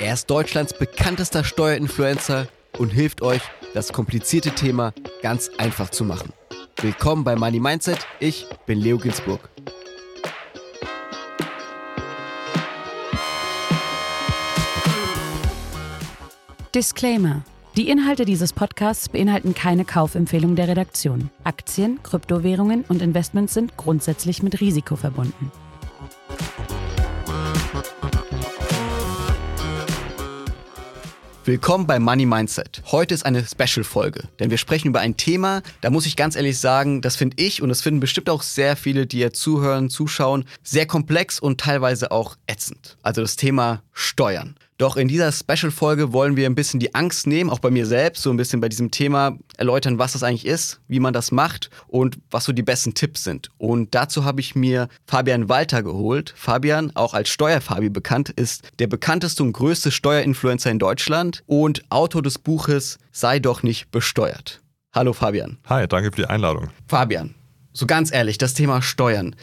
Er ist Deutschlands bekanntester Steuerinfluencer und hilft euch, das komplizierte Thema ganz einfach zu machen. Willkommen bei Money Mindset. Ich bin Leo Ginsburg. Disclaimer. Die Inhalte dieses Podcasts beinhalten keine Kaufempfehlung der Redaktion. Aktien, Kryptowährungen und Investments sind grundsätzlich mit Risiko verbunden. Willkommen bei Money Mindset. Heute ist eine Special-Folge, denn wir sprechen über ein Thema, da muss ich ganz ehrlich sagen, das finde ich und das finden bestimmt auch sehr viele, die hier zuhören, zuschauen, sehr komplex und teilweise auch ätzend. Also das Thema Steuern. Doch in dieser Special-Folge wollen wir ein bisschen die Angst nehmen, auch bei mir selbst, so ein bisschen bei diesem Thema erläutern, was das eigentlich ist, wie man das macht und was so die besten Tipps sind. Und dazu habe ich mir Fabian Walter geholt. Fabian, auch als Steuerfabi bekannt, ist der bekannteste und größte Steuerinfluencer in Deutschland und Autor des Buches Sei doch nicht besteuert. Hallo Fabian. Hi, danke für die Einladung. Fabian, so ganz ehrlich, das Thema Steuern.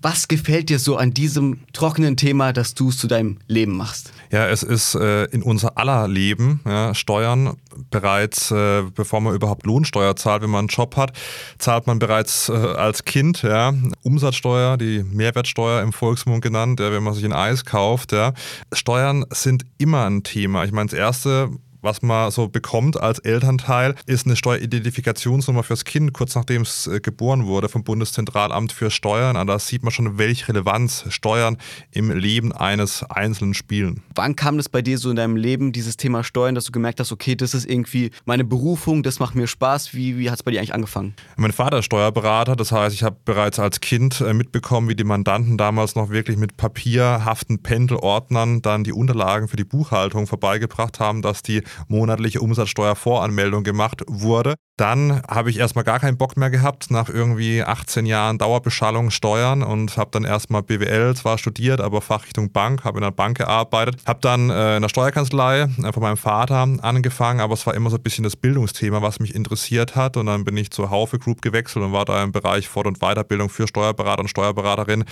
Was gefällt dir so an diesem trockenen Thema, dass du es zu deinem Leben machst? Ja, es ist äh, in unser aller Leben. Ja, Steuern bereits, äh, bevor man überhaupt Lohnsteuer zahlt, wenn man einen Job hat, zahlt man bereits äh, als Kind ja, Umsatzsteuer, die Mehrwertsteuer im Volksmund genannt, ja, wenn man sich ein Eis kauft. Ja. Steuern sind immer ein Thema. Ich meine, das erste was man so bekommt als Elternteil, ist eine Steueridentifikationsnummer fürs Kind, kurz nachdem es äh, geboren wurde vom Bundeszentralamt für Steuern. Und da sieht man schon, welche Relevanz Steuern im Leben eines Einzelnen spielen. Wann kam das bei dir so in deinem Leben, dieses Thema Steuern, dass du gemerkt hast, okay, das ist irgendwie meine Berufung, das macht mir Spaß. Wie, wie hat es bei dir eigentlich angefangen? Mein Vater ist Steuerberater, das heißt, ich habe bereits als Kind äh, mitbekommen, wie die Mandanten damals noch wirklich mit papierhaften Pendelordnern dann die Unterlagen für die Buchhaltung vorbeigebracht haben, dass die monatliche Umsatzsteuervoranmeldung gemacht wurde. Dann habe ich erstmal gar keinen Bock mehr gehabt nach irgendwie 18 Jahren Dauerbeschallung Steuern und habe dann erstmal BWL zwar studiert, aber Fachrichtung Bank, habe in der Bank gearbeitet, habe dann äh, in der Steuerkanzlei äh, von meinem Vater angefangen, aber es war immer so ein bisschen das Bildungsthema, was mich interessiert hat und dann bin ich zur Haufe Group gewechselt und war da im Bereich Fort- und Weiterbildung für Steuerberater und Steuerberaterinnen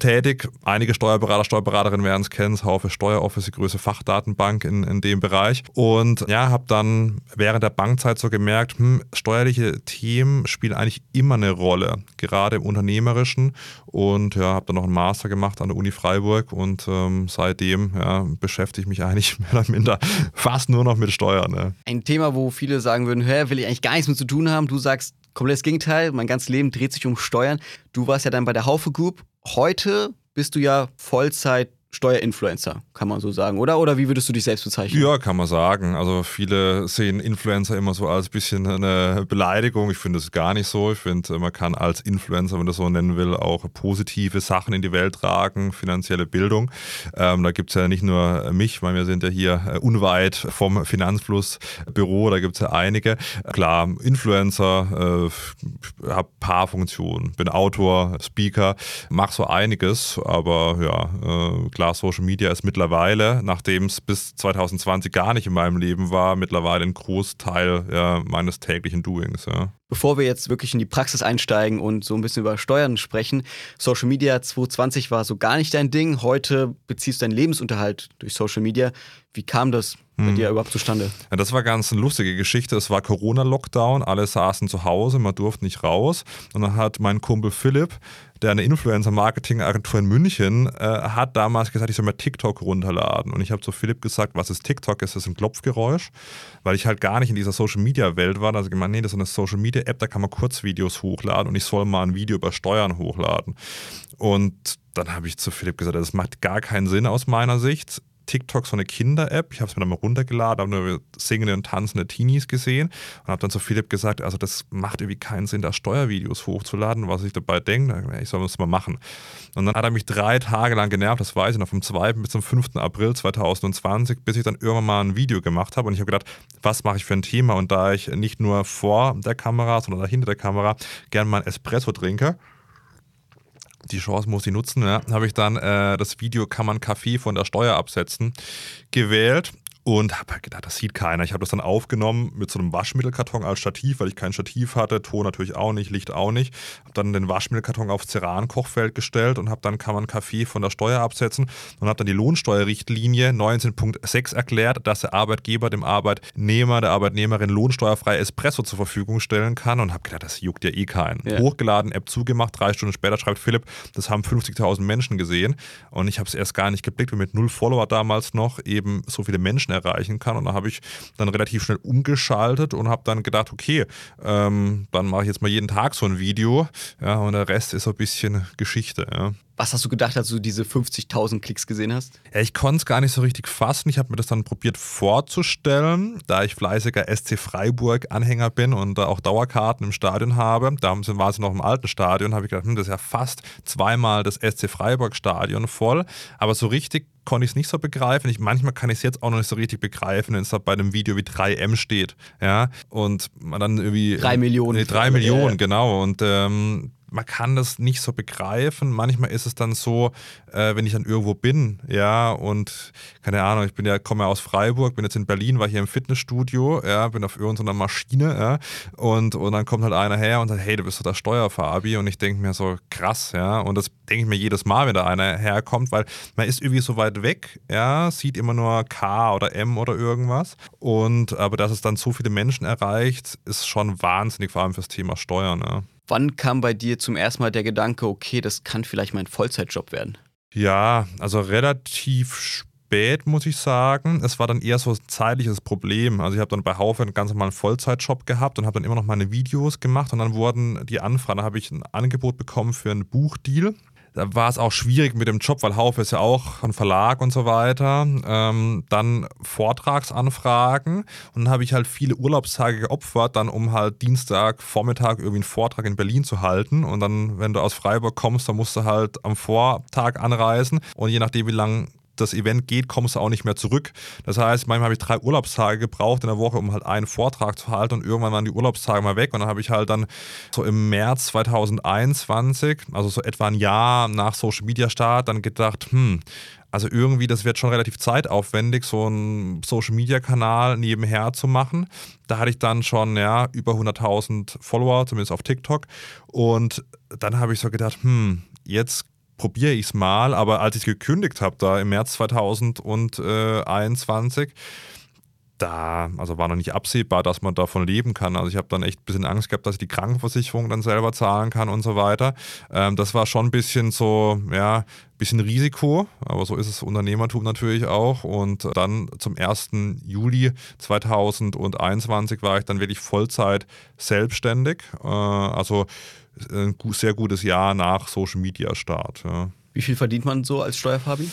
tätig. Einige Steuerberater, Steuerberaterinnen werden es kennen, Haufe Steueroffice, die größte Fachdatenbank in, in dem Bereich und ja, habe dann während der Bankzeit so gemerkt, hm, steuerliche Themen spielen eigentlich immer eine Rolle, gerade im Unternehmerischen. Und ja, habe dann noch einen Master gemacht an der Uni Freiburg und ähm, seitdem ja, beschäftige ich mich eigentlich mehr oder minder fast nur noch mit Steuern. Ne? Ein Thema, wo viele sagen würden, hä, will ich eigentlich gar nichts mit zu tun haben. Du sagst, komplettes Gegenteil, mein ganzes Leben dreht sich um Steuern. Du warst ja dann bei der Haufe Group. Heute bist du ja Vollzeit Steuerinfluencer, kann man so sagen, oder? Oder wie würdest du dich selbst bezeichnen? Ja, kann man sagen. Also viele sehen Influencer immer so als bisschen eine Beleidigung. Ich finde es gar nicht so. Ich finde, man kann als Influencer, wenn man das so nennen will, auch positive Sachen in die Welt tragen, finanzielle Bildung. Ähm, da gibt es ja nicht nur mich, weil wir sind ja hier äh, unweit vom Finanzflussbüro, da gibt es ja einige. Klar, Influencer, äh, habe paar Funktionen, bin Autor, Speaker, mache so einiges, aber ja, äh, klar, Social Media ist mittlerweile, nachdem es bis 2020 gar nicht in meinem Leben war, mittlerweile ein Großteil ja, meines täglichen Doings. Ja. Bevor wir jetzt wirklich in die Praxis einsteigen und so ein bisschen über Steuern sprechen, Social Media 2020 war so gar nicht dein Ding. Heute beziehst du deinen Lebensunterhalt durch Social Media. Wie kam das bei hm. dir überhaupt zustande? Ja, das war ganz eine lustige Geschichte. Es war Corona-Lockdown, alle saßen zu Hause, man durfte nicht raus. Und dann hat mein Kumpel Philipp der eine Influencer-Marketing-Agentur in München, äh, hat damals gesagt, ich soll mir TikTok runterladen. Und ich habe zu Philipp gesagt, was ist TikTok? Ist das ein Klopfgeräusch? Weil ich halt gar nicht in dieser Social-Media-Welt war. Also gemeint, nee, das ist eine Social-Media-App, da kann man Kurzvideos hochladen und ich soll mal ein Video über Steuern hochladen. Und dann habe ich zu Philipp gesagt, das macht gar keinen Sinn aus meiner Sicht TikTok so eine Kinder-App. Ich habe es mir dann mal runtergeladen, habe nur singende und tanzende Teenies gesehen und habe dann zu Philipp gesagt, also das macht irgendwie keinen Sinn, da Steuervideos hochzuladen, was ich dabei denke. Ich soll das mal machen. Und dann hat er mich drei Tage lang genervt, das weiß ich noch, vom 2. bis zum 5. April 2020, bis ich dann irgendwann mal ein Video gemacht habe und ich habe gedacht, was mache ich für ein Thema? Und da ich nicht nur vor der Kamera, sondern hinter der Kamera gern mal ein Espresso trinke, die Chance muss ich nutzen, ja, habe ich dann äh, das Video Kann man Kaffee von der Steuer absetzen gewählt und habe halt gedacht, das sieht keiner. Ich habe das dann aufgenommen mit so einem Waschmittelkarton als Stativ, weil ich kein Stativ hatte, Ton natürlich auch nicht, Licht auch nicht. Habe dann den Waschmittelkarton aufs Ceran-Kochfeld gestellt und habe dann kann man Kaffee von der Steuer absetzen und habe dann die Lohnsteuerrichtlinie 19.6 erklärt, dass der Arbeitgeber dem Arbeitnehmer, der Arbeitnehmerin lohnsteuerfrei Espresso zur Verfügung stellen kann und habe gedacht, das juckt ja eh keinen. Ja. Hochgeladen, App zugemacht, drei Stunden später schreibt Philipp, das haben 50.000 Menschen gesehen und ich habe es erst gar nicht geblickt, weil mit null Follower damals noch eben so viele Menschen erreichen kann. Und da habe ich dann relativ schnell umgeschaltet und habe dann gedacht, okay, ähm, dann mache ich jetzt mal jeden Tag so ein Video. Ja, und der Rest ist so ein bisschen Geschichte. Ja. Was hast du gedacht, als du diese 50.000 Klicks gesehen hast? Ja, ich konnte es gar nicht so richtig fassen. Ich habe mir das dann probiert vorzustellen, da ich fleißiger SC Freiburg-Anhänger bin und da auch Dauerkarten im Stadion habe. Da war sie noch im alten Stadion, habe ich gedacht, hm, das ist ja fast zweimal das SC Freiburg-Stadion voll. Aber so richtig konnte ich es nicht so begreifen. Ich, manchmal kann ich es jetzt auch noch nicht so richtig begreifen, wenn es da bei einem Video wie 3M steht. Ja, und man dann irgendwie. Drei Millionen. Nee, drei Millionen, ja. genau. Und ähm, man kann das nicht so begreifen. Manchmal ist es dann so, äh, wenn ich dann irgendwo bin, ja, und keine Ahnung, ich bin ja, komme ja aus Freiburg, bin jetzt in Berlin, war hier im Fitnessstudio, ja, bin auf irgendeiner Maschine, ja, und, und dann kommt halt einer her und sagt, hey, du bist so der Steuerfabi und ich denke mir so, krass, ja, und das denke ich mir jedes Mal, wenn da einer herkommt, weil man ist irgendwie so weit weg, ja, sieht immer nur K oder M oder irgendwas und aber dass es dann so viele Menschen erreicht, ist schon wahnsinnig, vor allem fürs Thema Steuern, ja. Wann kam bei dir zum ersten Mal der Gedanke, okay, das kann vielleicht mein Vollzeitjob werden? Ja, also relativ spät, muss ich sagen. Es war dann eher so ein zeitliches Problem. Also ich habe dann bei Haufe einen ganz normalen Vollzeitjob gehabt und habe dann immer noch meine Videos gemacht und dann wurden die Anfragen, da habe ich ein Angebot bekommen für einen Buchdeal da war es auch schwierig mit dem Job, weil Haufe ist ja auch ein Verlag und so weiter. Ähm, dann Vortragsanfragen. Und dann habe ich halt viele Urlaubstage geopfert, dann um halt Dienstag Vormittag irgendwie einen Vortrag in Berlin zu halten. Und dann, wenn du aus Freiburg kommst, dann musst du halt am Vortag anreisen. Und je nachdem, wie lange das Event geht, kommst du auch nicht mehr zurück. Das heißt, manchmal habe ich drei Urlaubstage gebraucht in der Woche, um halt einen Vortrag zu halten und irgendwann waren die Urlaubstage mal weg und dann habe ich halt dann so im März 2021, also so etwa ein Jahr nach Social Media Start, dann gedacht, hm, also irgendwie, das wird schon relativ zeitaufwendig, so einen Social-Media-Kanal nebenher zu machen. Da hatte ich dann schon ja, über 100.000 Follower, zumindest auf TikTok. Und dann habe ich so gedacht, hm, jetzt probiere ich es mal. Aber als ich gekündigt habe, da im März 2021, da, also war noch nicht absehbar, dass man davon leben kann. Also ich habe dann echt ein bisschen Angst gehabt, dass ich die Krankenversicherung dann selber zahlen kann und so weiter. Ähm, das war schon ein bisschen so, ja, ein bisschen Risiko, aber so ist es Unternehmertum natürlich auch. Und dann zum 1. Juli 2021 war ich dann wirklich Vollzeit selbstständig. Äh, also ein sehr gutes Jahr nach Social Media Start. Ja. Wie viel verdient man so als Steuerfabi?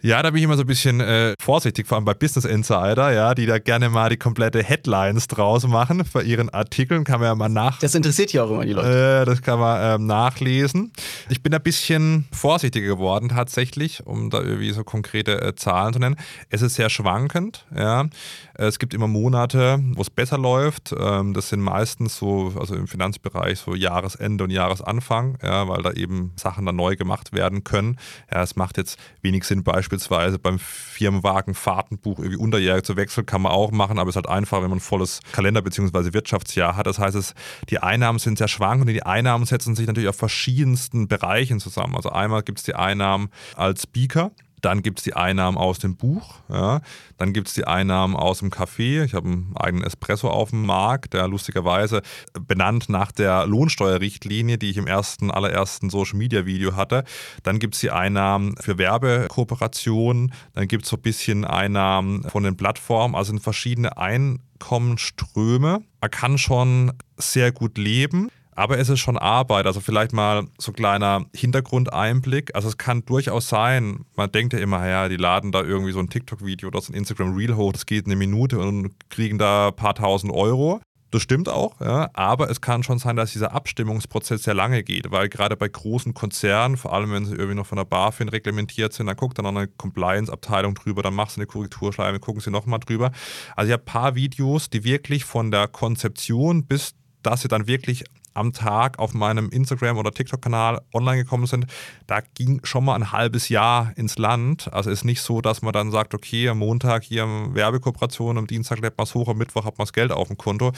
Ja, da bin ich immer so ein bisschen äh, vorsichtig, vor allem bei Business Insider, ja, die da gerne mal die komplette Headlines draus machen bei ihren Artikeln. Kann man ja mal nach. Das interessiert ja auch immer die Leute. Äh, das kann man ähm, nachlesen. Ich bin ein bisschen vorsichtiger geworden tatsächlich, um da irgendwie so konkrete äh, Zahlen zu nennen. Es ist sehr schwankend, ja. Es gibt immer Monate, wo es besser läuft. Ähm, das sind meistens so, also im Finanzbereich so Jahresende und Jahresanfang, ja, weil da eben Sachen dann neu gemacht werden können. Ja, es macht jetzt wenig Sinn, beispielsweise beispielsweise beim Firmenwagen Fahrtenbuch irgendwie unterjährig zu wechseln, kann man auch machen, aber es ist halt einfach, wenn man ein volles Kalender- bzw. Wirtschaftsjahr hat. Das heißt, es, die Einnahmen sind sehr schwankend und die Einnahmen setzen sich natürlich auf verschiedensten Bereichen zusammen. Also einmal gibt es die Einnahmen als Speaker. Dann gibt es die Einnahmen aus dem Buch, ja. dann gibt es die Einnahmen aus dem Café. Ich habe einen eigenen Espresso auf dem Markt, der lustigerweise benannt nach der Lohnsteuerrichtlinie, die ich im ersten, allerersten Social Media Video hatte. Dann gibt es die Einnahmen für Werbekooperationen, dann gibt es so ein bisschen Einnahmen von den Plattformen, also sind verschiedene Einkommensströme. Man kann schon sehr gut leben. Aber es ist schon Arbeit. Also vielleicht mal so kleiner Hintergrundeinblick. Also es kann durchaus sein, man denkt ja immer, ja, die laden da irgendwie so ein TikTok-Video oder so ein Instagram-Reel hoch, das geht eine Minute und kriegen da ein paar tausend Euro. Das stimmt auch, ja, aber es kann schon sein, dass dieser Abstimmungsprozess sehr lange geht, weil gerade bei großen Konzernen, vor allem wenn sie irgendwie noch von der BaFin reglementiert sind, dann guckt dann noch eine Compliance-Abteilung drüber, dann machst du eine Korrekturschleife, gucken sie nochmal drüber. Also ich habe ein paar Videos, die wirklich von der Konzeption bis dass sie dann wirklich am Tag auf meinem Instagram- oder TikTok-Kanal online gekommen sind, da ging schon mal ein halbes Jahr ins Land. Also ist nicht so, dass man dann sagt, okay, am Montag hier Werbekooperation, am Dienstag lädt man es hoch, am Mittwoch hat man das Geld auf dem Konto.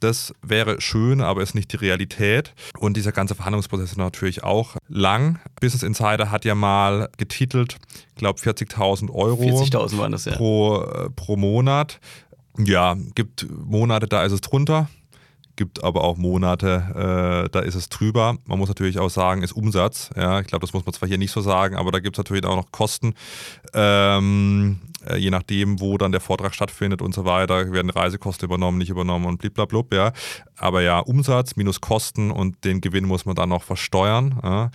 Das wäre schön, aber ist nicht die Realität. Und dieser ganze Verhandlungsprozess ist natürlich auch lang. Business Insider hat ja mal getitelt, ich glaube 40.000 Euro 40.000 waren das, ja. pro, äh, pro Monat. Ja, gibt Monate, da ist es drunter gibt aber auch Monate, äh, da ist es drüber. Man muss natürlich auch sagen, ist Umsatz. Ja, ich glaube, das muss man zwar hier nicht so sagen, aber da gibt es natürlich auch noch Kosten. Ähm, äh, je nachdem, wo dann der Vortrag stattfindet und so weiter, werden Reisekosten übernommen, nicht übernommen und bliblablub, ja. Aber ja, Umsatz minus Kosten und den Gewinn muss man dann noch versteuern. Ja.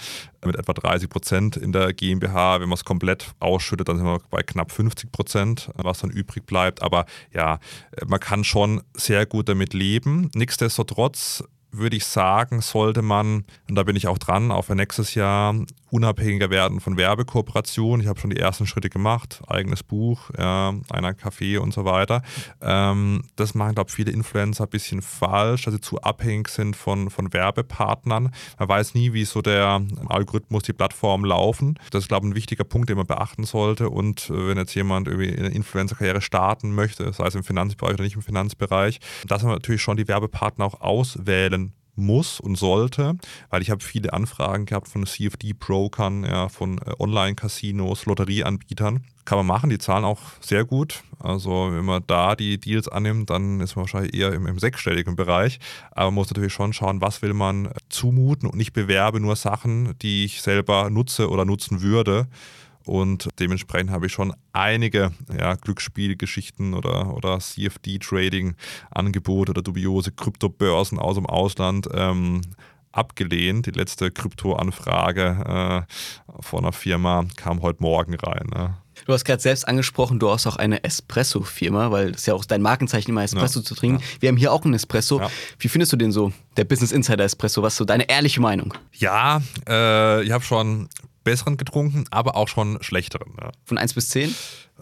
Mit etwa 30 Prozent in der GmbH. Wenn man es komplett ausschüttet, dann sind wir bei knapp 50 Prozent, was dann übrig bleibt. Aber ja, man kann schon sehr gut damit leben. Nichtsdestotrotz würde ich sagen, sollte man, und da bin ich auch dran, auch für nächstes Jahr unabhängiger werden von Werbekooperationen. Ich habe schon die ersten Schritte gemacht, eigenes Buch, ja, einer Café und so weiter. Ähm, das machen, glaube ich, viele Influencer ein bisschen falsch, dass sie zu abhängig sind von, von Werbepartnern. Man weiß nie, wie so der Algorithmus, die Plattformen laufen. Das ist, glaube ich, ein wichtiger Punkt, den man beachten sollte. Und äh, wenn jetzt jemand irgendwie eine Influencer-Karriere starten möchte, sei es im Finanzbereich oder nicht im Finanzbereich, dass man natürlich schon die Werbepartner auch auswählen muss und sollte, weil ich habe viele Anfragen gehabt von CFD-Brokern, ja, von äh, Online-Casinos, Lotterieanbietern. Kann man machen, die zahlen auch sehr gut. Also wenn man da die Deals annimmt, dann ist man wahrscheinlich eher im, im sechsstelligen Bereich. Aber man muss natürlich schon schauen, was will man äh, zumuten und ich bewerbe nur Sachen, die ich selber nutze oder nutzen würde. Und dementsprechend habe ich schon einige ja, Glücksspielgeschichten oder, oder CFD-Trading-Angebote oder dubiose Kryptobörsen aus dem Ausland ähm, abgelehnt. Die letzte Krypto-Anfrage äh, von einer Firma kam heute Morgen rein. Ne? Du hast gerade selbst angesprochen, du hast auch eine Espresso-Firma, weil das ist ja auch dein Markenzeichen, immer Espresso ja, zu trinken. Ja. Wir haben hier auch einen Espresso. Ja. Wie findest du den so, der Business Insider Espresso? Was ist so deine ehrliche Meinung? Ja, äh, ich habe schon besseren getrunken, aber auch schon schlechteren. Ja. Von 1 bis 10?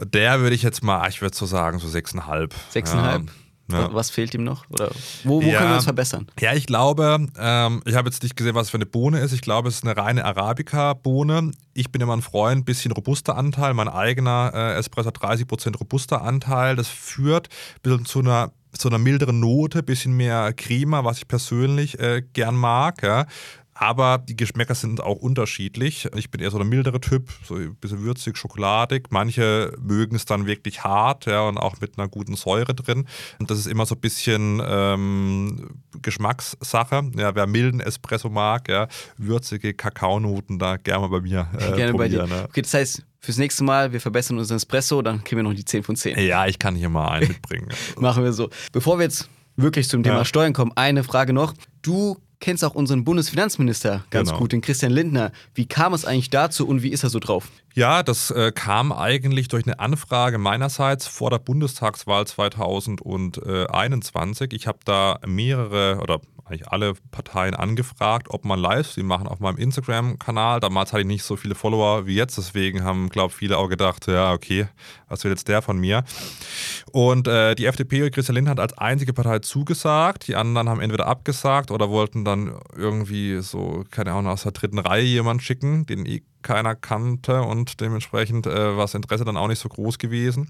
Der würde ich jetzt mal, ich würde so sagen, so 6,5. 6,5? Ja. Ja. Was fehlt ihm noch? Oder wo, wo ja. können wir uns verbessern? Ja, ich glaube, ähm, ich habe jetzt nicht gesehen, was für eine Bohne ist. Ich glaube, es ist eine reine Arabica-Bohne. Ich bin immer ein Freund, bisschen robuster Anteil. Mein eigener äh, Espresso hat 30% robuster Anteil. Das führt ein bisschen zu einer zu einer milderen Note, bisschen mehr Crema, was ich persönlich äh, gern mag. Ja. Aber die Geschmäcker sind auch unterschiedlich. Ich bin eher so der mildere Typ, so ein bisschen würzig, schokoladig. Manche mögen es dann wirklich hart, ja, und auch mit einer guten Säure drin. Und das ist immer so ein bisschen ähm, Geschmackssache. Ja, wer milden Espresso mag, ja, würzige Kakaonoten, da gerne mal bei mir. Äh, gerne bei dir. Ne? Okay, das heißt, fürs nächste Mal, wir verbessern unseren Espresso, dann kriegen wir noch die 10 von 10. Ja, ich kann hier mal einen mitbringen. Machen wir so. Bevor wir jetzt wirklich zum Thema ja. Steuern kommen, eine Frage noch. Du kennst auch unseren Bundesfinanzminister ganz genau. gut, den Christian Lindner. Wie kam es eigentlich dazu und wie ist er so drauf? Ja, das äh, kam eigentlich durch eine Anfrage meinerseits vor der Bundestagswahl 2021. Ich habe da mehrere oder eigentlich alle Parteien angefragt, ob man Livestream machen auf meinem Instagram-Kanal. Damals hatte ich nicht so viele Follower wie jetzt, deswegen haben, glaube ich, viele auch gedacht, ja, okay, was will jetzt der von mir? Und äh, die FDP, Christian Lindner hat als einzige Partei zugesagt. Die anderen haben entweder abgesagt oder wollten dann irgendwie so, keine Ahnung, aus der dritten Reihe jemanden schicken, den eh keiner kannte und dementsprechend äh, war das Interesse dann auch nicht so groß gewesen.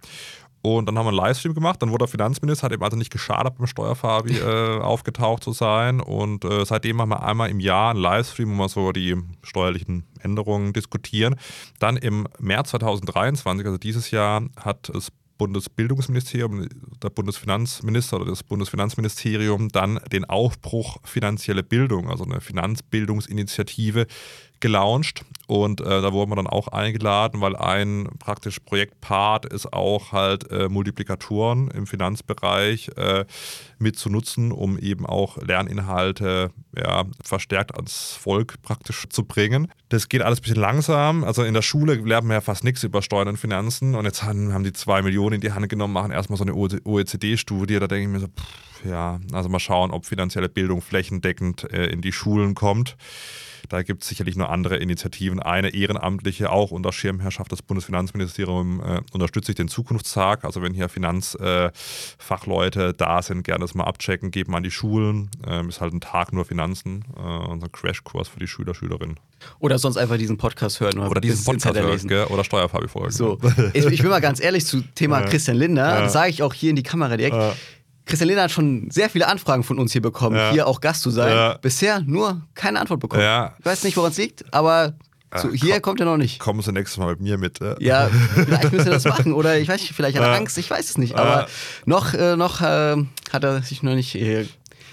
Und dann haben wir einen Livestream gemacht. Dann wurde der Finanzminister, hat eben also nicht geschadet, beim Steuerfabi äh, aufgetaucht zu sein. Und äh, seitdem machen wir einmal im Jahr einen Livestream, wo wir so die steuerlichen Änderungen diskutieren. Dann im März 2023, also dieses Jahr, hat das Bundesbildungsministerium, der Bundesfinanzminister oder das Bundesfinanzministerium dann den Aufbruch finanzielle Bildung, also eine Finanzbildungsinitiative gelauncht und äh, da wurden wir dann auch eingeladen, weil ein praktisch Projektpart ist auch halt äh, Multiplikatoren im Finanzbereich äh, mit zu nutzen, um eben auch Lerninhalte ja, verstärkt ans Volk praktisch zu bringen. Das geht alles ein bisschen langsam. Also in der Schule lernen wir ja fast nichts über Steuern und Finanzen und jetzt haben, haben die zwei Millionen in die Hand genommen, machen erstmal so eine OECD-Studie. Da denke ich mir so, pff, ja, also mal schauen, ob finanzielle Bildung flächendeckend äh, in die Schulen kommt. Da gibt es sicherlich noch andere Initiativen. Eine ehrenamtliche, auch unter Schirmherrschaft des Bundesfinanzministeriums, äh, unterstütze ich den Zukunftstag. Also wenn hier Finanzfachleute äh, da sind, gerne das mal abchecken, geben an die Schulen. Ähm, ist halt ein Tag nur Finanzen, äh, unser Crashkurs für die Schüler, Schülerinnen. Oder sonst einfach diesen Podcast hören. Oder, oder diesen Podcast hören, gell? oder Steuerfabi folgen. So, ich, ich, bin mal ganz ehrlich zu Thema Christian Linder. Das sage ich auch hier in die Kamera direkt. Ja. Christian Lehner hat schon sehr viele Anfragen von uns hier bekommen, ja. hier auch Gast zu sein. Ja. Bisher nur keine Antwort bekommen. Ja. Ich weiß nicht, woran es liegt, aber so, hier komm, kommt er noch nicht. Kommen Sie nächstes Mal mit mir mit. Äh? Ja, vielleicht müssen wir das machen. Oder ich weiß nicht, vielleicht hat er Angst, ich weiß es nicht. Aber noch, äh, noch äh, hat er sich noch nicht hier,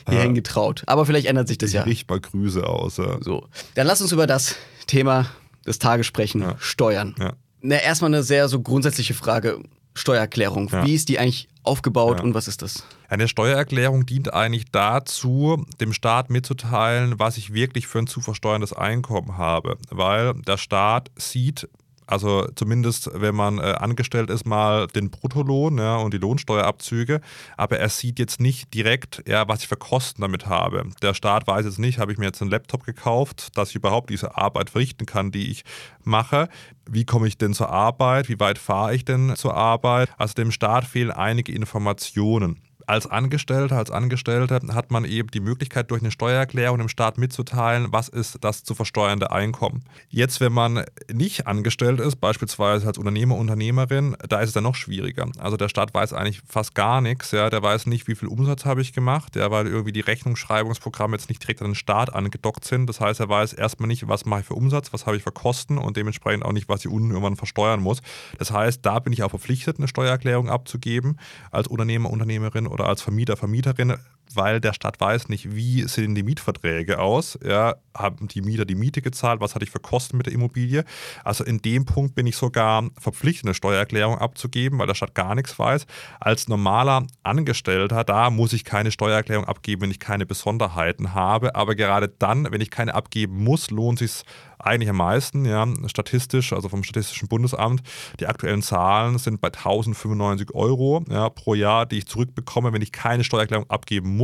hierhin getraut. Aber vielleicht ändert sich das ich ja. Riecht mal Grüße aus. Ja. So, dann lass uns über das Thema des Tages sprechen: Steuern. Ja. Na, erstmal eine sehr so grundsätzliche Frage. Steuererklärung. Ja. Wie ist die eigentlich aufgebaut ja. und was ist das? Eine Steuererklärung dient eigentlich dazu, dem Staat mitzuteilen, was ich wirklich für ein zu versteuerndes Einkommen habe, weil der Staat sieht, also zumindest, wenn man äh, angestellt ist, mal den Bruttolohn ja, und die Lohnsteuerabzüge. Aber er sieht jetzt nicht direkt, ja, was ich für Kosten damit habe. Der Staat weiß jetzt nicht, habe ich mir jetzt einen Laptop gekauft, dass ich überhaupt diese Arbeit verrichten kann, die ich mache. Wie komme ich denn zur Arbeit? Wie weit fahre ich denn zur Arbeit? Also dem Staat fehlen einige Informationen als Angestellter, als Angestellte hat man eben die Möglichkeit, durch eine Steuererklärung dem Staat mitzuteilen, was ist das zu versteuernde Einkommen. Jetzt, wenn man nicht angestellt ist, beispielsweise als Unternehmer, Unternehmerin, da ist es dann noch schwieriger. Also der Staat weiß eigentlich fast gar nichts. Ja. Der weiß nicht, wie viel Umsatz habe ich gemacht, ja, weil irgendwie die Rechnungsschreibungsprogramme jetzt nicht direkt an den Staat angedockt sind. Das heißt, er weiß erstmal nicht, was mache ich für Umsatz, was habe ich für Kosten und dementsprechend auch nicht, was ich unten irgendwann versteuern muss. Das heißt, da bin ich auch verpflichtet, eine Steuererklärung abzugeben als Unternehmer, Unternehmerin oder als Vermieter, Vermieterin, weil der Stadt weiß nicht, wie sehen die Mietverträge aus. Ja, haben die Mieter die Miete gezahlt? Was hatte ich für Kosten mit der Immobilie? Also in dem Punkt bin ich sogar verpflichtet, eine Steuererklärung abzugeben, weil der Stadt gar nichts weiß. Als normaler Angestellter, da muss ich keine Steuererklärung abgeben, wenn ich keine Besonderheiten habe. Aber gerade dann, wenn ich keine abgeben muss, lohnt es sich eigentlich am meisten, ja, statistisch, also vom Statistischen Bundesamt. Die aktuellen Zahlen sind bei 1095 Euro ja, pro Jahr, die ich zurückbekomme, wenn ich keine Steuererklärung abgeben muss,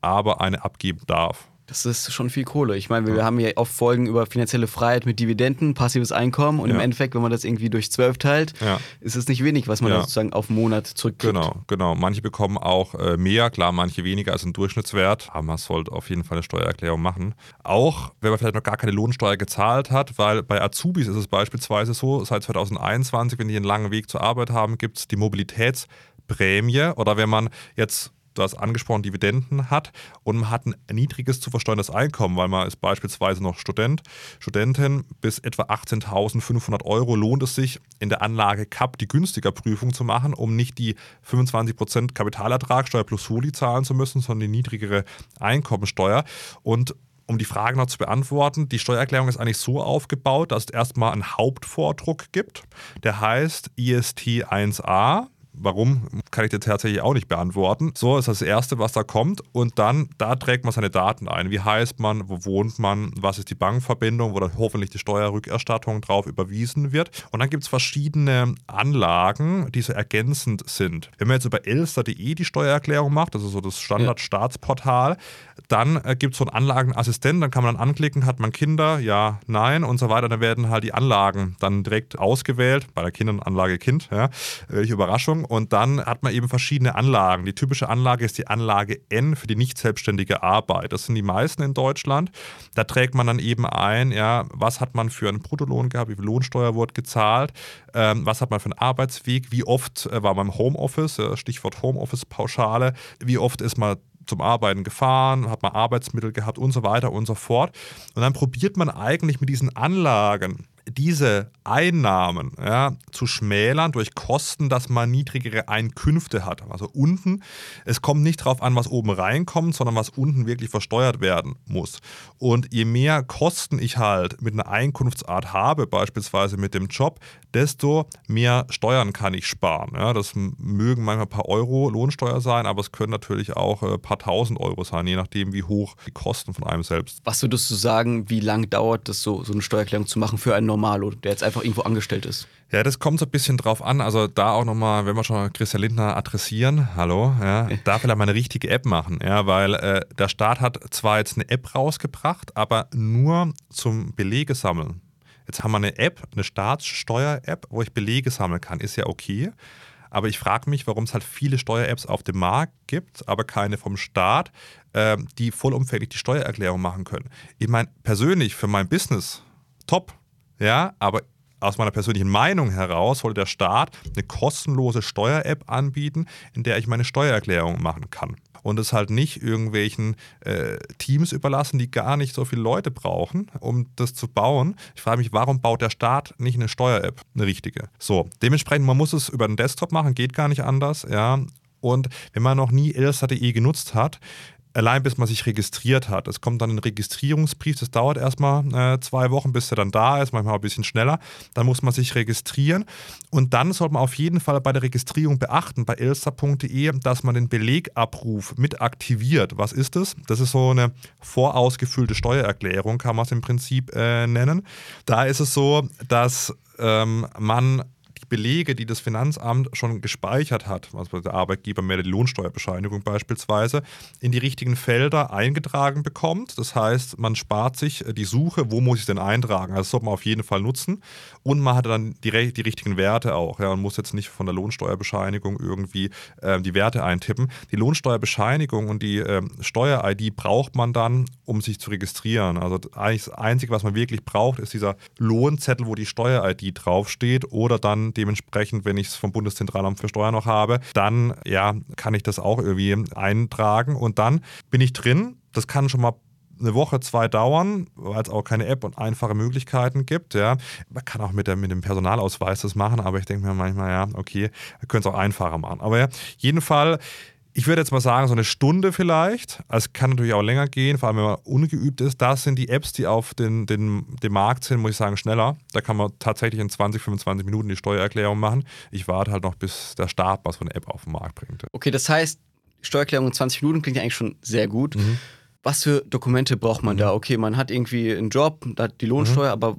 aber eine abgeben darf. Das ist schon viel Kohle. Ich meine, wir ja. haben ja oft Folgen über finanzielle Freiheit mit Dividenden, passives Einkommen und ja. im Endeffekt, wenn man das irgendwie durch zwölf teilt, ja. ist es nicht wenig, was man da sozusagen auf einen Monat zurückkriegt. Genau, genau. Manche bekommen auch äh, mehr, klar, manche weniger als ein Durchschnittswert, aber man sollte auf jeden Fall eine Steuererklärung machen. Auch wenn man vielleicht noch gar keine Lohnsteuer gezahlt hat, weil bei Azubis ist es beispielsweise so, seit 2021, wenn die einen langen Weg zur Arbeit haben, gibt es die Mobilitätsprämie oder wenn man jetzt du hast angesprochen, Dividenden hat und man hat ein niedriges zu versteuerndes Einkommen, weil man ist beispielsweise noch Student, Studentin, bis etwa 18.500 Euro lohnt es sich, in der Anlage CAP die günstiger Prüfung zu machen, um nicht die 25% Kapitalertragssteuer plus Soli zahlen zu müssen, sondern die niedrigere Einkommensteuer. Und um die Frage noch zu beantworten, die Steuererklärung ist eigentlich so aufgebaut, dass es erstmal einen Hauptvordruck gibt. Der heißt IST 1a. Warum, kann ich dir tatsächlich auch nicht beantworten. So ist das Erste, was da kommt. Und dann, da trägt man seine Daten ein. Wie heißt man, wo wohnt man, was ist die Bankverbindung, wo dann hoffentlich die Steuerrückerstattung drauf überwiesen wird. Und dann gibt es verschiedene Anlagen, die so ergänzend sind. Wenn man jetzt über elster.de die Steuererklärung macht, also so das Standardstaatsportal, dann äh, gibt es so einen Anlagenassistent, dann kann man dann anklicken, hat man Kinder, ja, nein und so weiter. Dann werden halt die Anlagen dann direkt ausgewählt. Bei der Kinderanlage Kind, ja, welche Überraschung. Und dann hat man eben verschiedene Anlagen. Die typische Anlage ist die Anlage N für die nicht selbstständige Arbeit. Das sind die meisten in Deutschland. Da trägt man dann eben ein, ja, was hat man für einen Bruttolohn gehabt, wie viel Lohnsteuer wurde gezahlt, ähm, was hat man für einen Arbeitsweg, wie oft äh, war man im Homeoffice, äh, Stichwort Homeoffice-Pauschale, wie oft ist man zum Arbeiten gefahren, hat man Arbeitsmittel gehabt und so weiter und so fort. Und dann probiert man eigentlich mit diesen Anlagen diese Einnahmen ja, zu schmälern durch Kosten, dass man niedrigere Einkünfte hat. Also unten, es kommt nicht darauf an, was oben reinkommt, sondern was unten wirklich versteuert werden muss. Und je mehr Kosten ich halt mit einer Einkunftsart habe, beispielsweise mit dem Job, desto mehr Steuern kann ich sparen. Ja, das mögen manchmal ein paar Euro Lohnsteuer sein, aber es können natürlich auch ein äh, paar tausend Euro sein, je nachdem, wie hoch die Kosten von einem selbst. Was würdest du sagen, wie lange dauert das so, so eine Steuererklärung zu machen für einen Normalo, der jetzt einfach irgendwo angestellt ist? Ja, das kommt so ein bisschen drauf an. Also da auch nochmal, wenn wir schon Christian Lindner adressieren, hallo, ja, da vielleicht mal eine richtige App machen, ja, weil äh, der Staat hat zwar jetzt eine App rausgebracht, aber nur zum Belege sammeln. Jetzt haben wir eine App, eine Staatssteuer-App, wo ich Belege sammeln kann. Ist ja okay. Aber ich frage mich, warum es halt viele Steuer-Apps auf dem Markt gibt, aber keine vom Staat, äh, die vollumfänglich die Steuererklärung machen können. Ich meine, persönlich für mein Business, top. Ja, aber aus meiner persönlichen Meinung heraus sollte der Staat eine kostenlose Steuer-App anbieten, in der ich meine Steuererklärung machen kann. Und es halt nicht irgendwelchen äh, Teams überlassen, die gar nicht so viele Leute brauchen, um das zu bauen. Ich frage mich, warum baut der Staat nicht eine Steuer-App, eine richtige? So, dementsprechend, man muss es über den Desktop machen, geht gar nicht anders, ja. Und wenn man noch nie elsa.de genutzt hat, allein bis man sich registriert hat. Es kommt dann ein Registrierungsbrief, das dauert erstmal äh, zwei Wochen, bis er dann da ist, manchmal ein bisschen schneller. Dann muss man sich registrieren und dann sollte man auf jeden Fall bei der Registrierung beachten, bei elster.de, dass man den Belegabruf mit aktiviert. Was ist das? Das ist so eine vorausgefüllte Steuererklärung, kann man es im Prinzip äh, nennen. Da ist es so, dass ähm, man Belege, die das Finanzamt schon gespeichert hat, also der Arbeitgeber mehr die Lohnsteuerbescheinigung beispielsweise, in die richtigen Felder eingetragen bekommt. Das heißt, man spart sich die Suche, wo muss ich denn eintragen. Also das sollte man auf jeden Fall nutzen. Und man hat dann die, die richtigen Werte auch. Ja, und muss jetzt nicht von der Lohnsteuerbescheinigung irgendwie äh, die Werte eintippen. Die Lohnsteuerbescheinigung und die äh, Steuer-ID braucht man dann, um sich zu registrieren. Also eigentlich das Einzige, was man wirklich braucht, ist dieser Lohnzettel, wo die Steuer-ID draufsteht oder dann dementsprechend, wenn ich es vom Bundeszentralamt für Steuern noch habe, dann ja, kann ich das auch irgendwie eintragen und dann bin ich drin. Das kann schon mal eine Woche, zwei dauern, weil es auch keine App und einfache Möglichkeiten gibt. Ja. Man kann auch mit, der, mit dem Personalausweis das machen, aber ich denke mir manchmal, ja, okay, wir können es auch einfacher machen. Aber ja, jeden Fall ich würde jetzt mal sagen, so eine Stunde vielleicht. Es kann natürlich auch länger gehen, vor allem wenn man ungeübt ist. Das sind die Apps, die auf den, den, den Markt sind, muss ich sagen, schneller. Da kann man tatsächlich in 20, 25 Minuten die Steuererklärung machen. Ich warte halt noch, bis der Staat was von der App auf den Markt bringt. Okay, das heißt, Steuererklärung in 20 Minuten klingt ja eigentlich schon sehr gut. Mhm. Was für Dokumente braucht man mhm. da? Okay, man hat irgendwie einen Job, da hat die Lohnsteuer, mhm. aber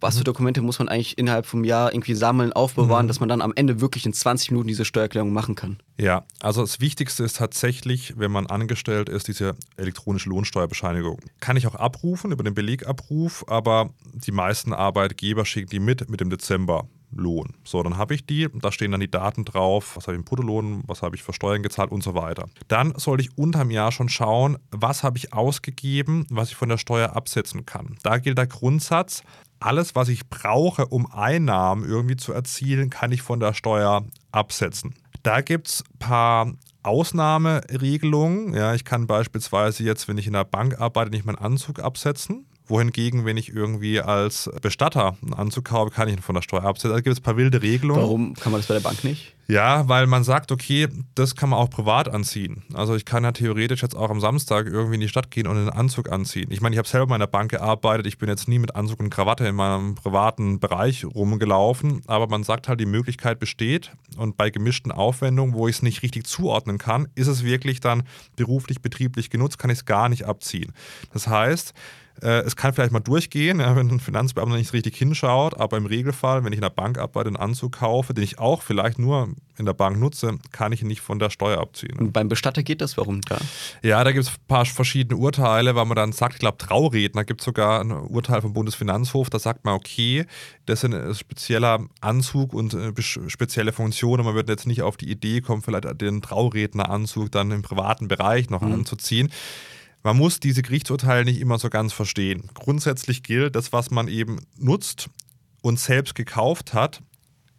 was für mhm. Dokumente muss man eigentlich innerhalb vom Jahr irgendwie sammeln, aufbewahren, mhm. dass man dann am Ende wirklich in 20 Minuten diese Steuererklärung machen kann? Ja, also das Wichtigste ist tatsächlich, wenn man angestellt ist, diese elektronische Lohnsteuerbescheinigung. Kann ich auch abrufen über den Belegabruf, aber die meisten Arbeitgeber schicken die mit mit dem Dezember. Lohn. So, dann habe ich die, da stehen dann die Daten drauf, was habe ich im Bruttolohn, was habe ich für Steuern gezahlt und so weiter. Dann sollte ich unterm Jahr schon schauen, was habe ich ausgegeben, was ich von der Steuer absetzen kann. Da gilt der Grundsatz, alles, was ich brauche, um Einnahmen irgendwie zu erzielen, kann ich von der Steuer absetzen. Da gibt es ein paar Ausnahmeregelungen. Ja, ich kann beispielsweise jetzt, wenn ich in der Bank arbeite, nicht meinen Anzug absetzen wohingegen, wenn ich irgendwie als Bestatter einen Anzug kaufe, kann ich ihn von der Steuer absetzen. Da also gibt es ein paar wilde Regelungen. Warum kann man das bei der Bank nicht? Ja, weil man sagt, okay, das kann man auch privat anziehen. Also ich kann ja theoretisch jetzt auch am Samstag irgendwie in die Stadt gehen und einen Anzug anziehen. Ich meine, ich habe selber in meiner Bank gearbeitet, ich bin jetzt nie mit Anzug und Krawatte in meinem privaten Bereich rumgelaufen, aber man sagt halt, die Möglichkeit besteht und bei gemischten Aufwendungen, wo ich es nicht richtig zuordnen kann, ist es wirklich dann beruflich, betrieblich genutzt, kann ich es gar nicht abziehen. Das heißt, es kann vielleicht mal durchgehen, ja, wenn ein Finanzbeamter nicht richtig hinschaut, aber im Regelfall, wenn ich in der Bank arbeite, einen Anzug kaufe, den ich auch vielleicht nur in der Bank nutze, kann ich ihn nicht von der Steuer abziehen. Und beim Bestatter geht das? Warum da? Ja, da gibt es ein paar verschiedene Urteile, weil man dann sagt, ich glaube, Trauredner gibt es sogar ein Urteil vom Bundesfinanzhof, da sagt man, okay, das ist ein spezieller Anzug und äh, spezielle Funktionen. Man wird jetzt nicht auf die Idee kommen, vielleicht den Trauredneranzug dann im privaten Bereich noch mhm. anzuziehen man muss diese Gerichtsurteile nicht immer so ganz verstehen. Grundsätzlich gilt, das, was man eben nutzt und selbst gekauft hat,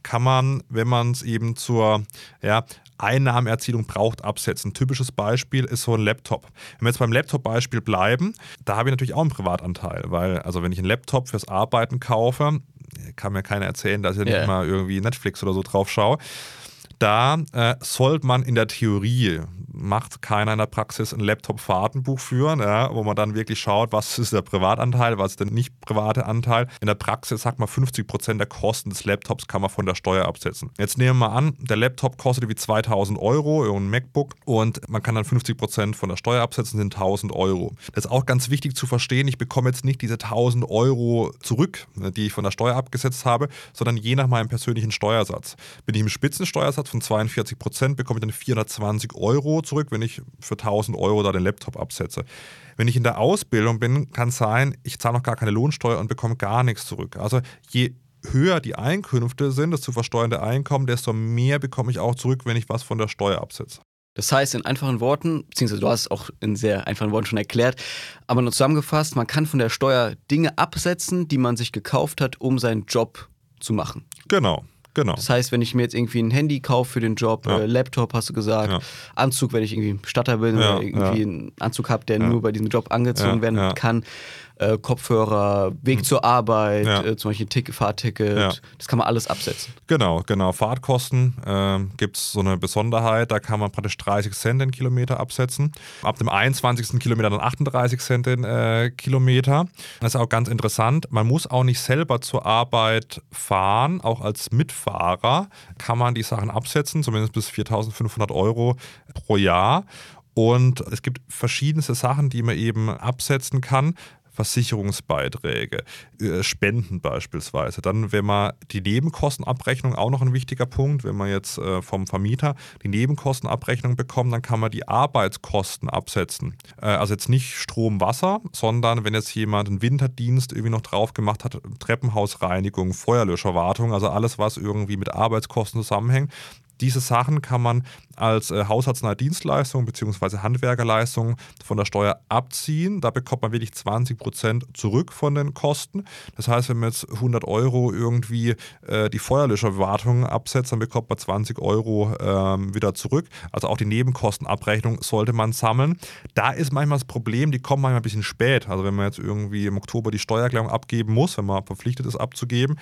kann man, wenn man es eben zur ja, Einnahmeerzielung braucht, absetzen. Ein typisches Beispiel ist so ein Laptop. Wenn wir jetzt beim Laptop-Beispiel bleiben, da habe ich natürlich auch einen Privatanteil, weil, also wenn ich einen Laptop fürs Arbeiten kaufe, kann mir keiner erzählen, dass ich yeah. nicht mal irgendwie Netflix oder so drauf schaue da äh, sollte man in der Theorie, macht keiner in der Praxis ein Laptop-Fahrtenbuch führen, ja, wo man dann wirklich schaut, was ist der Privatanteil, was ist der nicht private Anteil. In der Praxis sagt man, 50% der Kosten des Laptops kann man von der Steuer absetzen. Jetzt nehmen wir mal an, der Laptop kostet wie 2000 Euro, ein MacBook, und man kann dann 50% von der Steuer absetzen, sind 1000 Euro. Das ist auch ganz wichtig zu verstehen, ich bekomme jetzt nicht diese 1000 Euro zurück, die ich von der Steuer abgesetzt habe, sondern je nach meinem persönlichen Steuersatz. Bin ich im Spitzensteuersatz von 42%, bekomme ich dann 420 Euro zurück, wenn ich für 1000 Euro da den Laptop absetze. Wenn ich in der Ausbildung bin, kann es sein, ich zahle noch gar keine Lohnsteuer und bekomme gar nichts zurück. Also je höher die Einkünfte sind, das zu versteuernde Einkommen, desto mehr bekomme ich auch zurück, wenn ich was von der Steuer absetze. Das heißt, in einfachen Worten, beziehungsweise du hast es auch in sehr einfachen Worten schon erklärt, aber nur zusammengefasst, man kann von der Steuer Dinge absetzen, die man sich gekauft hat, um seinen Job zu machen. Genau. Genau. Das heißt, wenn ich mir jetzt irgendwie ein Handy kaufe für den Job, ja. äh, Laptop hast du gesagt, ja. Anzug, wenn ich irgendwie Statter bin ja, oder irgendwie einen Anzug habe, der nur bei diesem Job angezogen werden kann, äh, Kopfhörer, Weg mhm. zur Arbeit, ja. äh, zum Beispiel Ticket, Fahrticket, ja. das kann man alles absetzen. Genau, genau. Fahrtkosten äh, gibt es so eine Besonderheit, da kann man praktisch 30 Cent den Kilometer absetzen. Ab dem 21. Kilometer dann 38 Cent den äh, Kilometer. Das ist auch ganz interessant. Man muss auch nicht selber zur Arbeit fahren, auch als Mitfahrer kann man die Sachen absetzen, zumindest bis 4.500 Euro pro Jahr. Und es gibt verschiedenste Sachen, die man eben absetzen kann. Versicherungsbeiträge, äh, Spenden beispielsweise. Dann, wenn man die Nebenkostenabrechnung, auch noch ein wichtiger Punkt, wenn man jetzt äh, vom Vermieter die Nebenkostenabrechnung bekommt, dann kann man die Arbeitskosten absetzen. Äh, also jetzt nicht Strom, Wasser, sondern wenn jetzt jemand einen Winterdienst irgendwie noch drauf gemacht hat, Treppenhausreinigung, Feuerlöscherwartung, also alles, was irgendwie mit Arbeitskosten zusammenhängt, diese Sachen kann man als äh, haushaltsnahe Dienstleistung bzw. Handwerkerleistung von der Steuer abziehen. Da bekommt man wirklich 20 Prozent zurück von den Kosten. Das heißt, wenn man jetzt 100 Euro irgendwie äh, die Feuerlöscherwartung absetzt, dann bekommt man 20 Euro ähm, wieder zurück. Also auch die Nebenkostenabrechnung sollte man sammeln. Da ist manchmal das Problem, die kommen manchmal ein bisschen spät. Also wenn man jetzt irgendwie im Oktober die Steuererklärung abgeben muss, wenn man verpflichtet ist abzugeben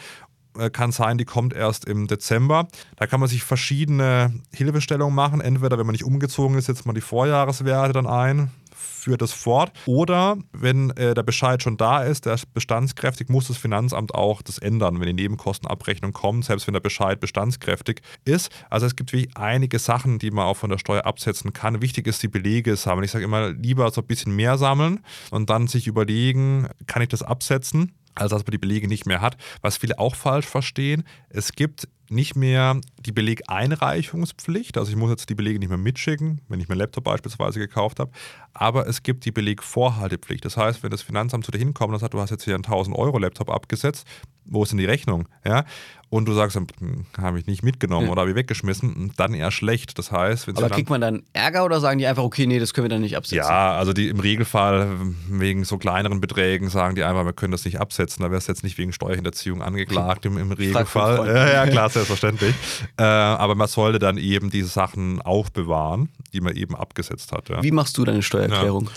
kann sein, die kommt erst im Dezember. Da kann man sich verschiedene Hilfestellungen machen. Entweder, wenn man nicht umgezogen ist, setzt man die Vorjahreswerte dann ein, führt das fort. Oder wenn äh, der Bescheid schon da ist, der ist bestandskräftig, muss das Finanzamt auch das ändern, wenn die Nebenkostenabrechnung kommt, selbst wenn der Bescheid bestandskräftig ist. Also es gibt wie einige Sachen, die man auch von der Steuer absetzen kann. Wichtig ist, die Belege sammeln. Ich sage immer, lieber so ein bisschen mehr sammeln und dann sich überlegen, kann ich das absetzen? Als dass man die Belege nicht mehr hat. Was viele auch falsch verstehen, es gibt nicht mehr die Belegeinreichungspflicht. Also ich muss jetzt die Belege nicht mehr mitschicken, wenn ich mir einen Laptop beispielsweise gekauft habe. Aber es gibt die Belegvorhaltepflicht. Das heißt, wenn das Finanzamt zu dir hinkommt und sagt, du hast jetzt hier einen 1000 Euro Laptop abgesetzt, wo ist denn die Rechnung? Ja? Und du sagst, hm, habe ich nicht mitgenommen ja. oder habe ich weggeschmissen, dann eher schlecht. Das heißt, Aber kriegt man dann Ärger oder sagen die einfach, okay, nee, das können wir dann nicht absetzen? Ja, also die im Regelfall wegen so kleineren Beträgen sagen die einfach, wir können das nicht absetzen. Da wärst du jetzt nicht wegen Steuerhinterziehung angeklagt im, im Regelfall. Ja, ja, klar, selbstverständlich. äh, aber man sollte dann eben diese Sachen aufbewahren, die man eben abgesetzt hat. Ja. Wie machst du deine Steuererklärung?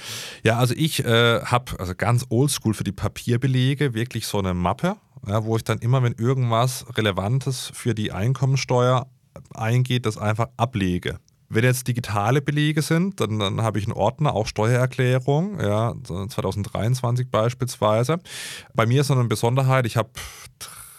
Ja, ja also ich äh, habe also ganz oldschool für die Papierbelege wirklich so eine Mappe ja, wo ich dann immer, wenn irgendwas Relevantes für die Einkommensteuer eingeht, das einfach ablege. Wenn jetzt digitale Belege sind, dann, dann habe ich einen Ordner, auch Steuererklärung, ja, 2023 beispielsweise. Bei mir ist noch eine Besonderheit, ich habe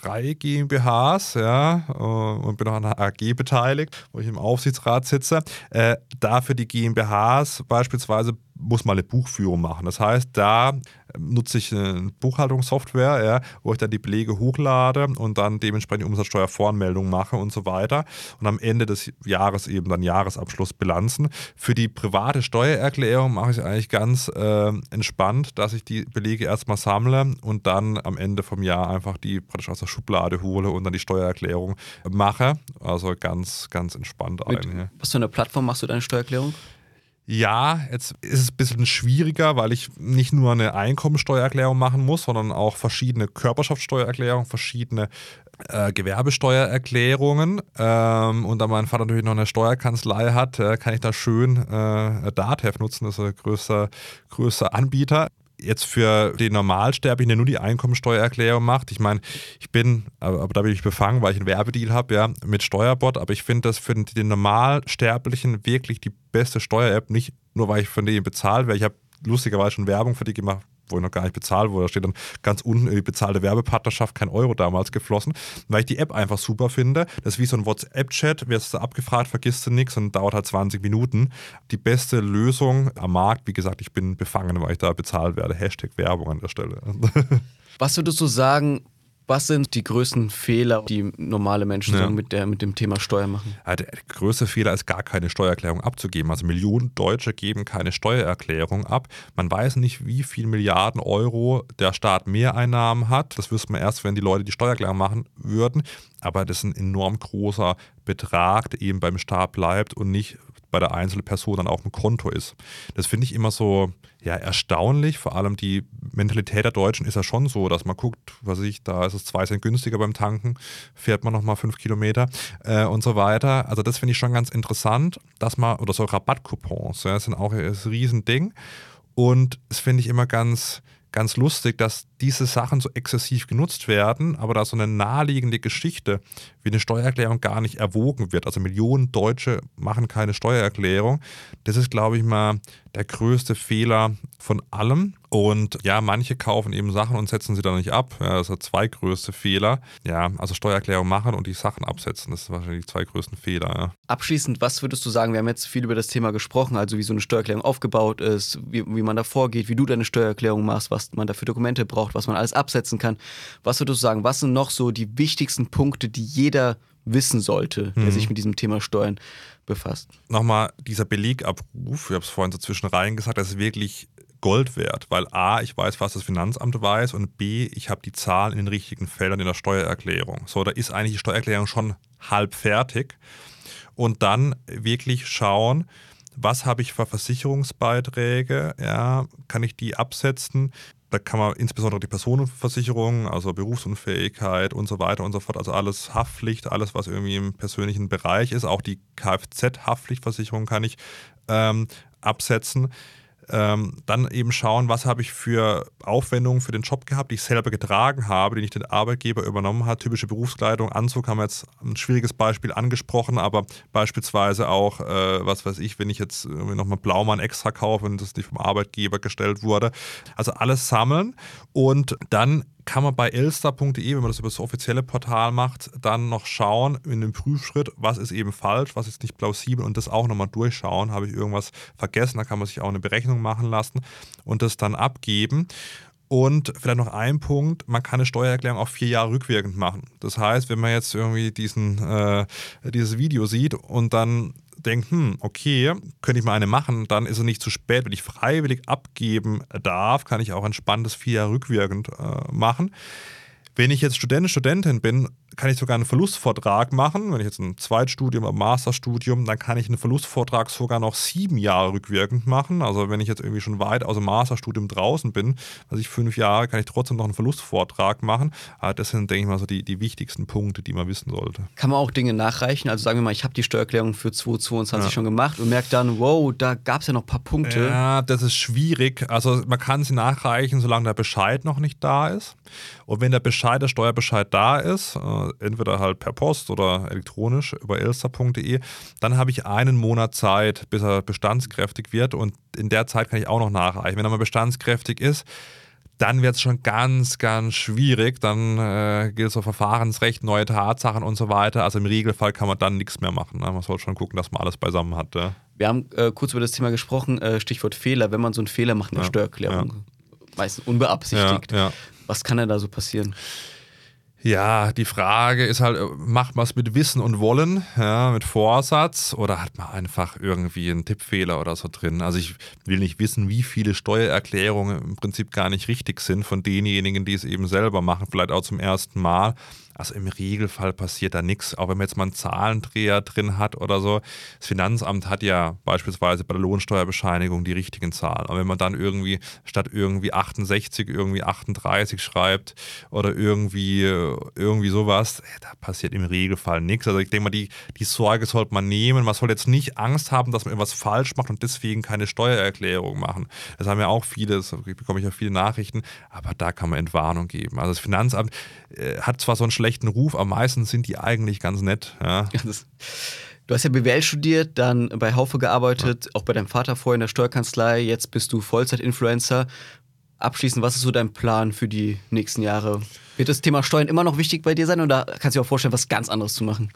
drei GmbHs, ja, äh, und bin auch an einer AG beteiligt, wo ich im Aufsichtsrat sitze. Äh, da für die GmbHs beispielsweise muss man eine Buchführung machen. Das heißt, da nutze ich eine Buchhaltungssoftware, ja, wo ich dann die Belege hochlade und dann dementsprechend die Umsatzsteuervoranmeldung mache und so weiter. Und am Ende des Jahres eben dann Jahresabschlussbilanzen. Für die private Steuererklärung mache ich es eigentlich ganz äh, entspannt, dass ich die Belege erstmal sammle und dann am Ende vom Jahr einfach die praktisch aus der Schublade hole und dann die Steuererklärung mache. Also ganz, ganz entspannt Mit, eigentlich. Was für eine Plattform machst du deine Steuererklärung? Ja, jetzt ist es ein bisschen schwieriger, weil ich nicht nur eine Einkommensteuererklärung machen muss, sondern auch verschiedene Körperschaftssteuererklärungen, verschiedene äh, Gewerbesteuererklärungen. Ähm, und da mein Vater natürlich noch eine Steuerkanzlei hat, äh, kann ich da schön äh, DATEV nutzen, das ist ein größer, größer Anbieter jetzt für den Normalsterblichen, der nur die Einkommensteuererklärung macht, ich meine, ich bin, aber, da bin ich befangen, weil ich einen Werbedeal habe, ja, mit Steuerbot, aber ich finde das für den Normalsterblichen wirklich die beste Steuer-App, nicht nur, weil ich von denen bezahlt werde. Ich habe lustigerweise schon Werbung für die gemacht, wo ich noch gar nicht bezahlt wurde. Da steht dann ganz unten bezahlte Werbepartnerschaft, kein Euro damals geflossen, weil ich die App einfach super finde. Das ist wie so ein WhatsApp-Chat, wirst du abgefragt, vergisst du nichts und dauert halt 20 Minuten. Die beste Lösung am Markt, wie gesagt, ich bin befangen, weil ich da bezahlt werde. Hashtag Werbung an der Stelle. Was würdest du sagen, was sind die größten Fehler, die normale Menschen ja. so mit, der, mit dem Thema Steuer machen? Ja, der größte Fehler ist gar keine Steuererklärung abzugeben. Also Millionen Deutsche geben keine Steuererklärung ab. Man weiß nicht, wie viel Milliarden Euro der Staat Mehreinnahmen hat. Das wüsste man erst, wenn die Leute die Steuererklärung machen würden. Aber das ist ein enorm großer Betrag, der eben beim Staat bleibt und nicht bei der einzelnen Person dann auf dem Konto ist. Das finde ich immer so ja, erstaunlich. Vor allem die Mentalität der Deutschen ist ja schon so, dass man guckt, was ich, da ist es zwei Cent günstiger beim Tanken, fährt man nochmal fünf Kilometer äh, und so weiter. Also das finde ich schon ganz interessant, dass man, oder so Rabattcoupons, ja, sind auch ein Riesending. Und das finde ich immer ganz, ganz lustig, dass diese Sachen so exzessiv genutzt werden, aber da so eine naheliegende Geschichte wie eine Steuererklärung gar nicht erwogen wird. Also Millionen Deutsche machen keine Steuererklärung. Das ist, glaube ich, mal der größte Fehler von allem. Und ja, manche kaufen eben Sachen und setzen sie dann nicht ab. Ja, das sind zwei größte Fehler. Ja, also Steuererklärung machen und die Sachen absetzen. Das sind wahrscheinlich die zwei größten Fehler. Ja. Abschließend, was würdest du sagen? Wir haben jetzt viel über das Thema gesprochen, also wie so eine Steuererklärung aufgebaut ist, wie, wie man da vorgeht, wie du deine Steuererklärung machst, was man da für Dokumente braucht, was man alles absetzen kann. Was würdest du sagen? Was sind noch so die wichtigsten Punkte, die jeder wissen sollte, der mhm. sich mit diesem Thema Steuern befasst? Nochmal dieser Belegabruf, ich habe es vorhin so zwischen rein gesagt, das ist wirklich Gold wert, weil A, ich weiß, was das Finanzamt weiß und B, ich habe die Zahlen in den richtigen Feldern in der Steuererklärung. So, da ist eigentlich die Steuererklärung schon halb fertig. Und dann wirklich schauen, was habe ich für Versicherungsbeiträge, ja, kann ich die absetzen, da kann man insbesondere die Personenversicherung, also Berufsunfähigkeit und so weiter und so fort, also alles Haftpflicht, alles, was irgendwie im persönlichen Bereich ist, auch die Kfz-Haftpflichtversicherung kann ich ähm, absetzen. Ähm, dann eben schauen, was habe ich für Aufwendungen für den Job gehabt, die ich selber getragen habe, die ich den Arbeitgeber übernommen hat. Typische Berufskleidung, Anzug haben wir jetzt ein schwieriges Beispiel angesprochen, aber beispielsweise auch, äh, was weiß ich, wenn ich jetzt nochmal Blaumann extra kaufe und das nicht vom Arbeitgeber gestellt wurde. Also alles sammeln und dann kann man bei elster.de, wenn man das über das offizielle Portal macht, dann noch schauen in dem Prüfschritt, was ist eben falsch, was ist nicht plausibel und das auch nochmal durchschauen. Habe ich irgendwas vergessen? Da kann man sich auch eine Berechnung machen lassen und das dann abgeben. Und vielleicht noch ein Punkt, man kann eine Steuererklärung auch vier Jahre rückwirkend machen. Das heißt, wenn man jetzt irgendwie diesen, äh, dieses Video sieht und dann denkt, hm, okay, könnte ich mal eine machen, dann ist es nicht zu spät. Wenn ich freiwillig abgeben darf, kann ich auch ein spannendes vier rückwirkend äh, machen. Wenn ich jetzt Student, Studentin bin, kann ich sogar einen Verlustvortrag machen. Wenn ich jetzt ein Zweitstudium, ein Masterstudium, dann kann ich einen Verlustvortrag sogar noch sieben Jahre rückwirkend machen. Also wenn ich jetzt irgendwie schon weit aus dem Masterstudium draußen bin, also ich fünf Jahre, kann ich trotzdem noch einen Verlustvortrag machen. Aber das sind, denke ich mal, so die, die wichtigsten Punkte, die man wissen sollte. Kann man auch Dinge nachreichen? Also sagen wir mal, ich habe die Steuererklärung für 2022 ja. schon gemacht und merke dann, wow, da gab es ja noch ein paar Punkte. Ja, das ist schwierig. Also man kann sie nachreichen, solange der Bescheid noch nicht da ist. Und wenn der Bescheid, der Steuerbescheid da ist, äh, entweder halt per Post oder elektronisch über elster.de. Dann habe ich einen Monat Zeit, bis er bestandskräftig wird und in der Zeit kann ich auch noch nachreichen. Wenn er mal bestandskräftig ist, dann wird es schon ganz, ganz schwierig. Dann äh, gilt so Verfahrensrecht, neue Tatsachen und so weiter. Also im Regelfall kann man dann nichts mehr machen. Ne? Man soll schon gucken, dass man alles beisammen hat. Ja? Wir haben äh, kurz über das Thema gesprochen, äh, Stichwort Fehler. Wenn man so einen Fehler macht in der ja, Steuererklärung, ja. meistens unbeabsichtigt, ja, was kann denn da so passieren? Ja, die Frage ist halt, macht man es mit Wissen und Wollen, ja, mit Vorsatz oder hat man einfach irgendwie einen Tippfehler oder so drin? Also ich will nicht wissen, wie viele Steuererklärungen im Prinzip gar nicht richtig sind von denjenigen, die es eben selber machen, vielleicht auch zum ersten Mal. Also im Regelfall passiert da nichts, auch wenn man jetzt mal einen Zahlendreher drin hat oder so. Das Finanzamt hat ja beispielsweise bei der Lohnsteuerbescheinigung die richtigen Zahlen. Aber wenn man dann irgendwie statt irgendwie 68 irgendwie 38 schreibt oder irgendwie, irgendwie sowas, da passiert im Regelfall nichts. Also ich denke mal, die, die Sorge sollte man nehmen. Man soll jetzt nicht Angst haben, dass man irgendwas falsch macht und deswegen keine Steuererklärung machen. Das haben ja auch viele, das bekomme ich ja viele Nachrichten, aber da kann man Entwarnung geben. Also das Finanzamt äh, hat zwar so einen schlechten Ruf, aber meistens sind die eigentlich ganz nett. Ja. Du hast ja BWL studiert, dann bei Haufe gearbeitet, ja. auch bei deinem Vater vorher in der Steuerkanzlei, jetzt bist du Vollzeit-Influencer. Abschließend, was ist so dein Plan für die nächsten Jahre? Wird das Thema Steuern immer noch wichtig bei dir sein oder kannst du dir auch vorstellen, was ganz anderes zu machen?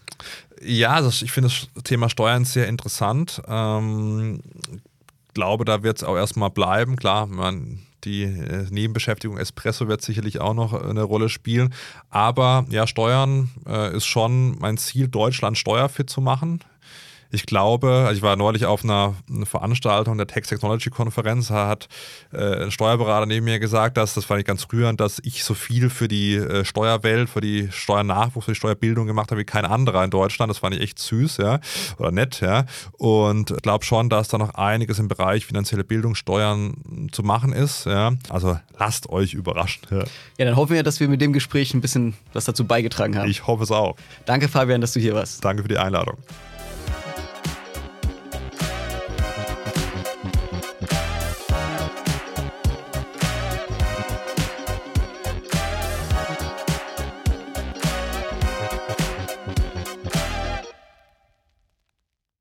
Ja, also ich finde das Thema Steuern sehr interessant. Ähm, glaube, da wird es auch erstmal bleiben. Klar, man, die äh, Nebenbeschäftigung Espresso wird sicherlich auch noch eine Rolle spielen. Aber ja, Steuern äh, ist schon mein Ziel, Deutschland steuerfit zu machen ich glaube, also ich war neulich auf einer, Veranstaltung der Tax Technology Konferenz, da hat äh, ein Steuerberater neben mir gesagt, dass, das fand ich ganz rührend, dass ich so viel für die äh, Steuerwelt, für die Steuernachwuchs, für die Steuerbildung gemacht habe wie kein anderer in Deutschland. Das fand ich echt süß, ja, oder nett, ja. Und ich glaube schon, dass da noch einiges im Bereich finanzielle Bildung, Steuern zu machen ist, ja. Also lasst euch überraschen. Ja, ja dann hoffen wir, dass wir mit dem Gespräch ein bisschen was dazu beigetragen haben. Ich hoffe es auch. Danke, Fabian, dass du hier warst. Danke für die Einladung.